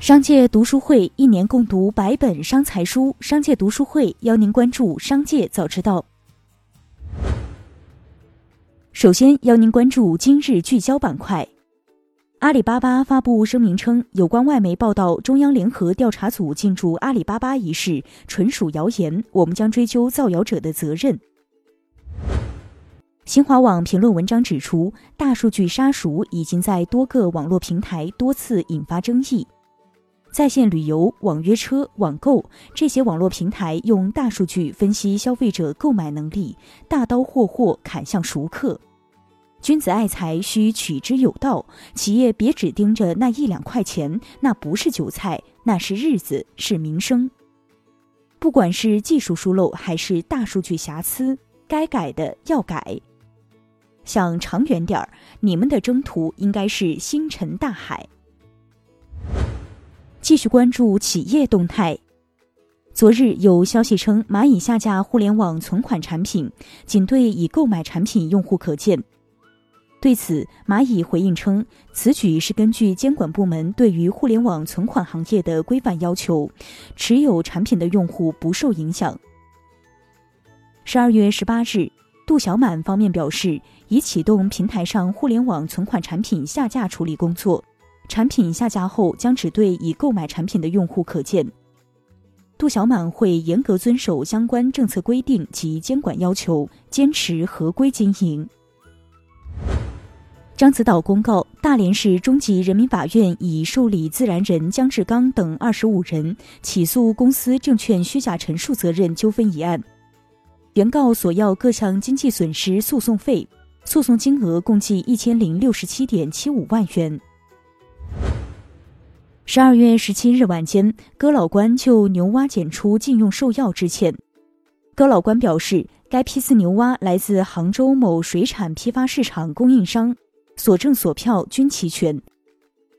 商界读书会一年共读百本商财书，商界读书会邀您关注商界早知道。首先邀您关注今日聚焦板块。阿里巴巴发布声明称，有关外媒报道中央联合调查组进驻阿里巴巴一事纯属谣言，我们将追究造谣者的责任。新华网评论文章指出，大数据杀熟已经在多个网络平台多次引发争议。在线旅游、网约车、网购这些网络平台用大数据分析消费者购买能力，大刀阔霍砍向熟客。君子爱财，需取之有道。企业别只盯着那一两块钱，那不是韭菜，那是日子，是民生。不管是技术疏漏还是大数据瑕疵，该改的要改。想长远点儿，你们的征途应该是星辰大海。继续关注企业动态。昨日有消息称，蚂蚁下架互联网存款产品，仅对已购买产品用户可见。对此，蚂蚁回应称，此举是根据监管部门对于互联网存款行业的规范要求，持有产品的用户不受影响。十二月十八日，杜小满方面表示，已启动平台上互联网存款产品下架处理工作。产品下架后，将只对已购买产品的用户可见。杜小满会严格遵守相关政策规定及监管要求，坚持合规经营。獐子岛公告，大连市中级人民法院已受理自然人姜志刚等二十五人起诉公司证券虚假陈述责任纠纷一案，原告索要各项经济损失诉讼费，诉讼金额共计一千零六十七点七五万元。十二月十七日晚间，哥老关就牛蛙检出禁用兽药致歉。哥老关表示，该批次牛蛙来自杭州某水产批发市场供应商，所证所票均齐全，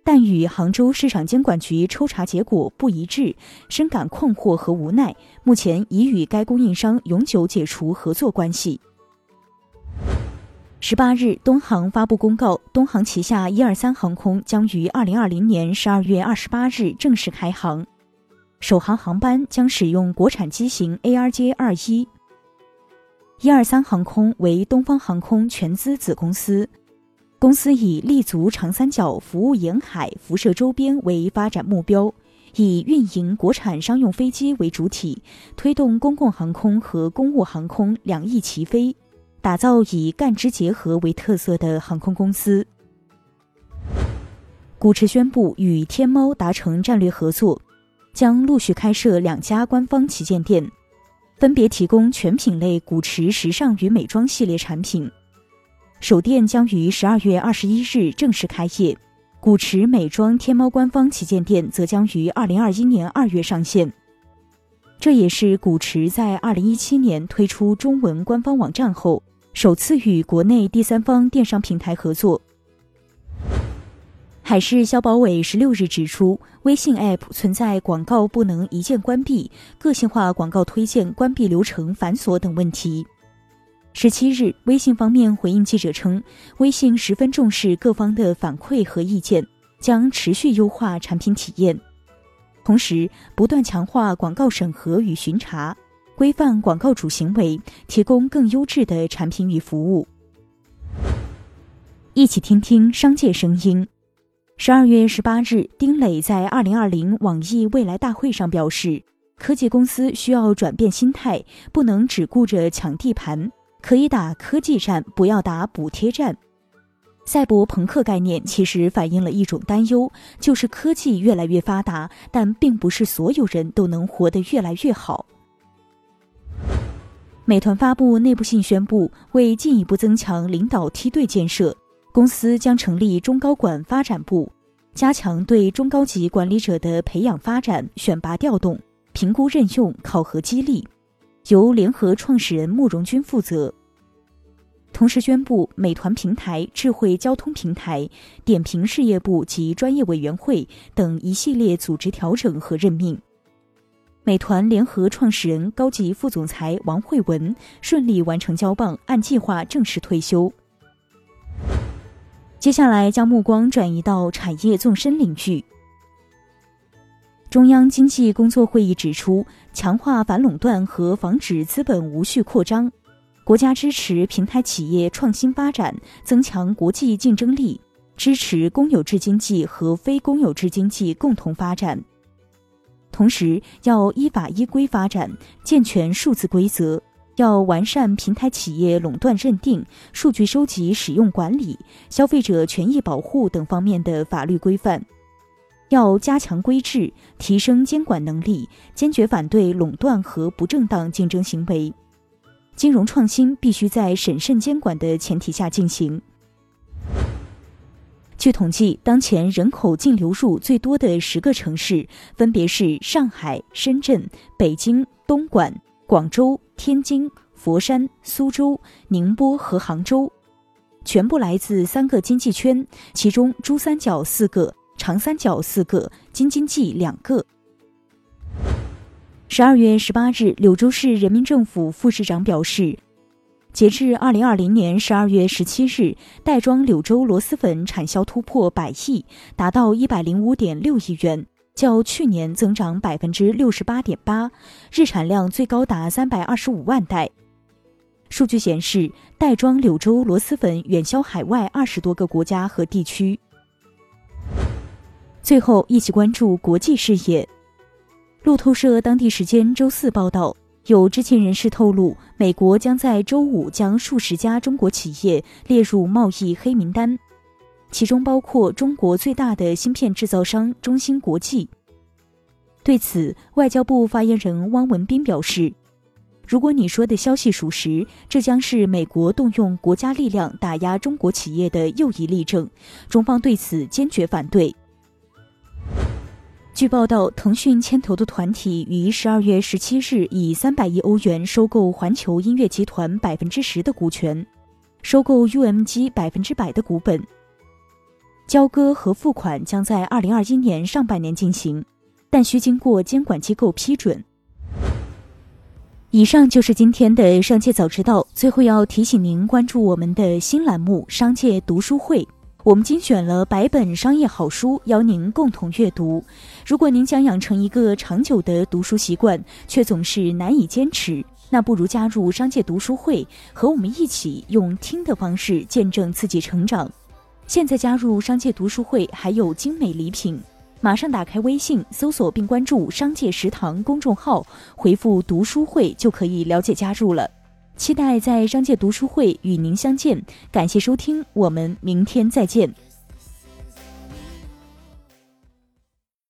但与杭州市场监管局抽查结果不一致，深感困惑和无奈。目前已与该供应商永久解除合作关系。十八日，东航发布公告，东航旗下一二三航空将于二零二零年十二月二十八日正式开航，首航航班将使用国产机型 ARJ 二一。一二三航空为东方航空全资子公司，公司以立足长三角、服务沿海、辐射周边为发展目标，以运营国产商用飞机为主体，推动公共航空和公务航空两翼齐飞。打造以干支结合为特色的航空公司。古驰宣布与天猫达成战略合作，将陆续开设两家官方旗舰店，分别提供全品类古驰时尚与美妆系列产品。首店将于十二月二十一日正式开业，古驰美妆天猫官方旗舰店则将于二零二一年二月上线。这也是古驰在二零一七年推出中文官方网站后。首次与国内第三方电商平台合作。海事消保委十六日指出，微信 App 存在广告不能一键关闭、个性化广告推荐关闭流程繁琐等问题。十七日，微信方面回应记者称，微信十分重视各方的反馈和意见，将持续优化产品体验，同时不断强化广告审核与巡查。规范广告主行为，提供更优质的产品与服务。一起听听商界声音。十二月十八日，丁磊在二零二零网易未来大会上表示，科技公司需要转变心态，不能只顾着抢地盘，可以打科技战，不要打补贴战。赛博朋克概念其实反映了一种担忧，就是科技越来越发达，但并不是所有人都能活得越来越好。美团发布内部信宣布，为进一步增强领导梯队建设，公司将成立中高管发展部，加强对中高级管理者的培养发展、选拔调动、评估任用、考核激励，由联合创始人慕容军负责。同时宣布，美团平台、智慧交通平台、点评事业部及专业委员会等一系列组织调整和任命。美团联合创始人、高级副总裁王慧文顺利完成交棒，按计划正式退休。接下来将目光转移到产业纵深领域。中央经济工作会议指出，强化反垄断和防止资本无序扩张，国家支持平台企业创新发展，增强国际竞争力，支持公有制经济和非公有制经济共同发展。同时，要依法依规发展，健全数字规则，要完善平台企业垄断认定、数据收集使用管理、消费者权益保护等方面的法律规范。要加强规制，提升监管能力，坚决反对垄断和不正当竞争行为。金融创新必须在审慎监管的前提下进行。据统计，当前人口净流入最多的十个城市分别是上海、深圳、北京、东莞、广州、天津、佛山、苏州、宁波和杭州，全部来自三个经济圈，其中珠三角四个。长三角四个，京津冀两个。十二月十八日，柳州市人民政府副市长表示，截至二零二零年十二月十七日，袋装柳州螺蛳粉产销突破百亿，达到一百零五点六亿元，较去年增长百分之六十八点八，日产量最高达三百二十五万袋。数据显示，袋装柳州螺蛳粉远销海外二十多个国家和地区。最后，一起关注国际视野。路透社当地时间周四报道，有知情人士透露，美国将在周五将数十家中国企业列入贸易黑名单，其中包括中国最大的芯片制造商中芯国际。对此，外交部发言人汪文斌表示：“如果你说的消息属实，这将是美国动用国家力量打压中国企业的又一例证，中方对此坚决反对。”据报道，腾讯牵头的团体于十二月十七日以三百亿欧元收购环球音乐集团百分之十的股权，收购 UMG 百分之百的股本。交割和付款将在二零二一年上半年进行，但需经过监管机构批准。以上就是今天的商界早知道。最后要提醒您关注我们的新栏目《商界读书会》。我们精选了百本商业好书，邀您共同阅读。如果您想养成一个长久的读书习惯，却总是难以坚持，那不如加入商界读书会，和我们一起用听的方式见证自己成长。现在加入商界读书会还有精美礼品，马上打开微信搜索并关注“商界食堂”公众号，回复“读书会”就可以了解加入了。期待在商界读书会与您相见，感谢收听，我们明天再见。